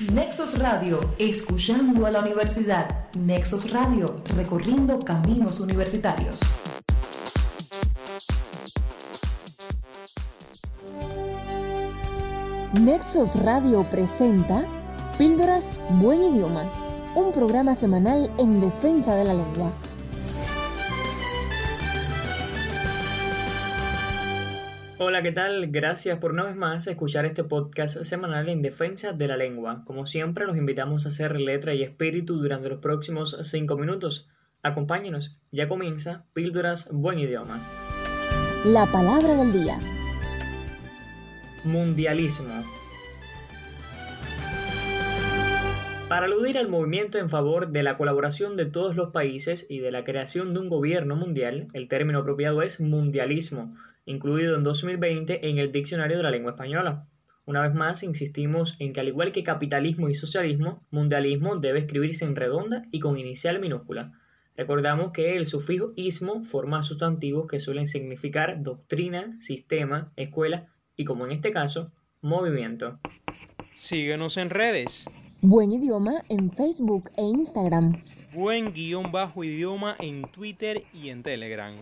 Nexos Radio, escuchando a la universidad. Nexos Radio, recorriendo caminos universitarios. Nexos Radio presenta Píldoras Buen Idioma, un programa semanal en defensa de la lengua. Hola, ¿qué tal? Gracias por una vez más escuchar este podcast semanal en defensa de la lengua. Como siempre, los invitamos a hacer letra y espíritu durante los próximos cinco minutos. Acompáñenos, ya comienza Píldoras Buen Idioma. La palabra del día. Mundialismo. Para aludir al movimiento en favor de la colaboración de todos los países y de la creación de un gobierno mundial, el término apropiado es mundialismo, incluido en 2020 en el Diccionario de la Lengua Española. Una vez más, insistimos en que al igual que capitalismo y socialismo, mundialismo debe escribirse en redonda y con inicial minúscula. Recordamos que el sufijo ismo forma sustantivos que suelen significar doctrina, sistema, escuela y, como en este caso, movimiento. Síguenos en redes. Buen idioma en Facebook e Instagram. Buen guion bajo idioma en Twitter y en Telegram.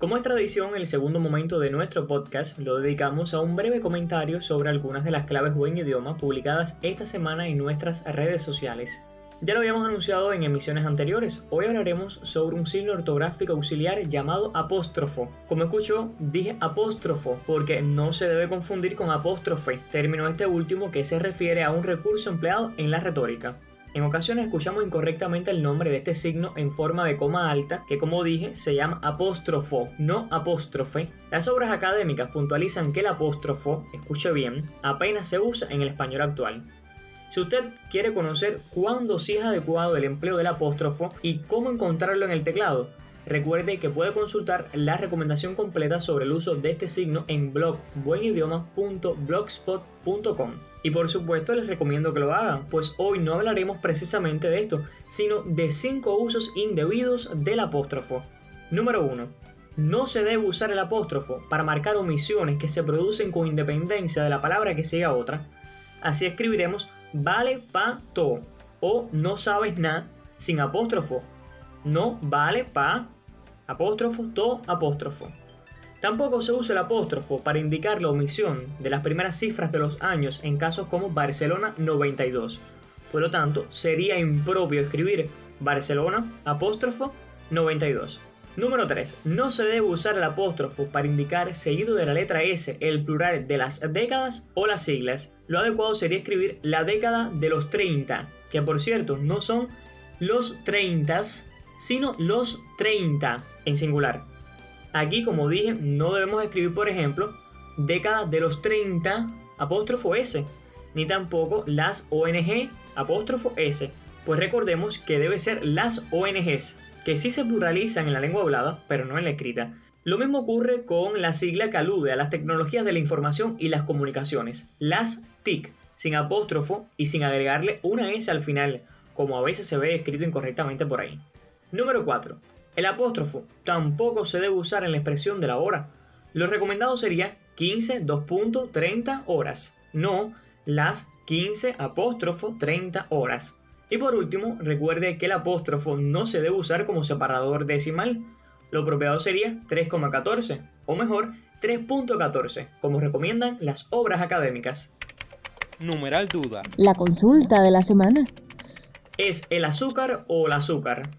Como es tradición, el segundo momento de nuestro podcast lo dedicamos a un breve comentario sobre algunas de las claves buen idioma publicadas esta semana en nuestras redes sociales. Ya lo habíamos anunciado en emisiones anteriores, hoy hablaremos sobre un signo ortográfico auxiliar llamado apóstrofo. Como escuchó, dije apóstrofo porque no se debe confundir con apóstrofe, término este último que se refiere a un recurso empleado en la retórica. En ocasiones escuchamos incorrectamente el nombre de este signo en forma de coma alta, que como dije se llama apóstrofo, no apóstrofe. Las obras académicas puntualizan que el apóstrofo, escuche bien, apenas se usa en el español actual. Si usted quiere conocer cuándo sí es adecuado el empleo del apóstrofo y cómo encontrarlo en el teclado, recuerde que puede consultar la recomendación completa sobre el uso de este signo en blog buenidioma.blogspot.com. Y por supuesto les recomiendo que lo hagan, pues hoy no hablaremos precisamente de esto, sino de 5 usos indebidos del apóstrofo. Número 1. No se debe usar el apóstrofo para marcar omisiones que se producen con independencia de la palabra que siga otra. Así escribiremos vale pa to o no sabes nada sin apóstrofo. No vale pa apóstrofo to apóstrofo. Tampoco se usa el apóstrofo para indicar la omisión de las primeras cifras de los años en casos como Barcelona 92. Por lo tanto, sería impropio escribir Barcelona apóstrofo 92. Número 3. No se debe usar el apóstrofo para indicar seguido de la letra S el plural de las décadas o las siglas. Lo adecuado sería escribir la década de los 30, que por cierto no son los 30, sino los 30 en singular. Aquí, como dije, no debemos escribir, por ejemplo, década de los 30 apóstrofo S, ni tampoco las ONG apóstrofo S, pues recordemos que debe ser las ONGs, que sí se pluralizan en la lengua hablada, pero no en la escrita. Lo mismo ocurre con la sigla que alude a las tecnologías de la información y las comunicaciones, las TIC, sin apóstrofo y sin agregarle una S al final, como a veces se ve escrito incorrectamente por ahí. Número 4. El apóstrofo tampoco se debe usar en la expresión de la hora. Lo recomendado sería 15 2.30 horas, no las 15 apóstrofo 30 horas. Y por último, recuerde que el apóstrofo no se debe usar como separador decimal. Lo apropiado sería 3,14 o mejor 3.14, como recomiendan las obras académicas. Numeral duda. La consulta de la semana. ¿Es el azúcar o el azúcar?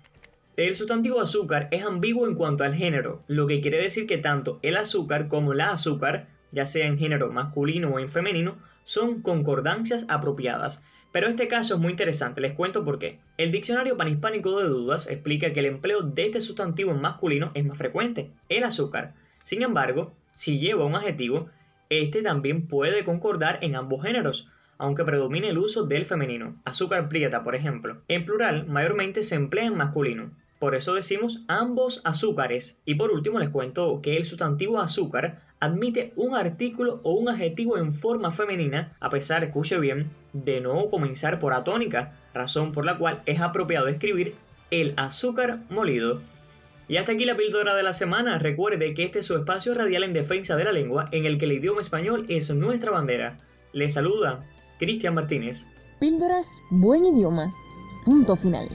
El sustantivo azúcar es ambiguo en cuanto al género, lo que quiere decir que tanto el azúcar como la azúcar, ya sea en género masculino o en femenino, son concordancias apropiadas. Pero este caso es muy interesante, les cuento por qué. El diccionario panhispánico de dudas explica que el empleo de este sustantivo en masculino es más frecuente, el azúcar. Sin embargo, si lleva un adjetivo, este también puede concordar en ambos géneros, aunque predomine el uso del femenino. Azúcar prieta, por ejemplo. En plural, mayormente se emplea en masculino. Por eso decimos ambos azúcares. Y por último les cuento que el sustantivo azúcar admite un artículo o un adjetivo en forma femenina, a pesar, escuche bien, de no comenzar por atónica, razón por la cual es apropiado escribir el azúcar molido. Y hasta aquí la píldora de la semana. Recuerde que este es su espacio radial en defensa de la lengua, en el que el idioma español es nuestra bandera. Les saluda Cristian Martínez. Píldoras Buen Idioma. Punto final.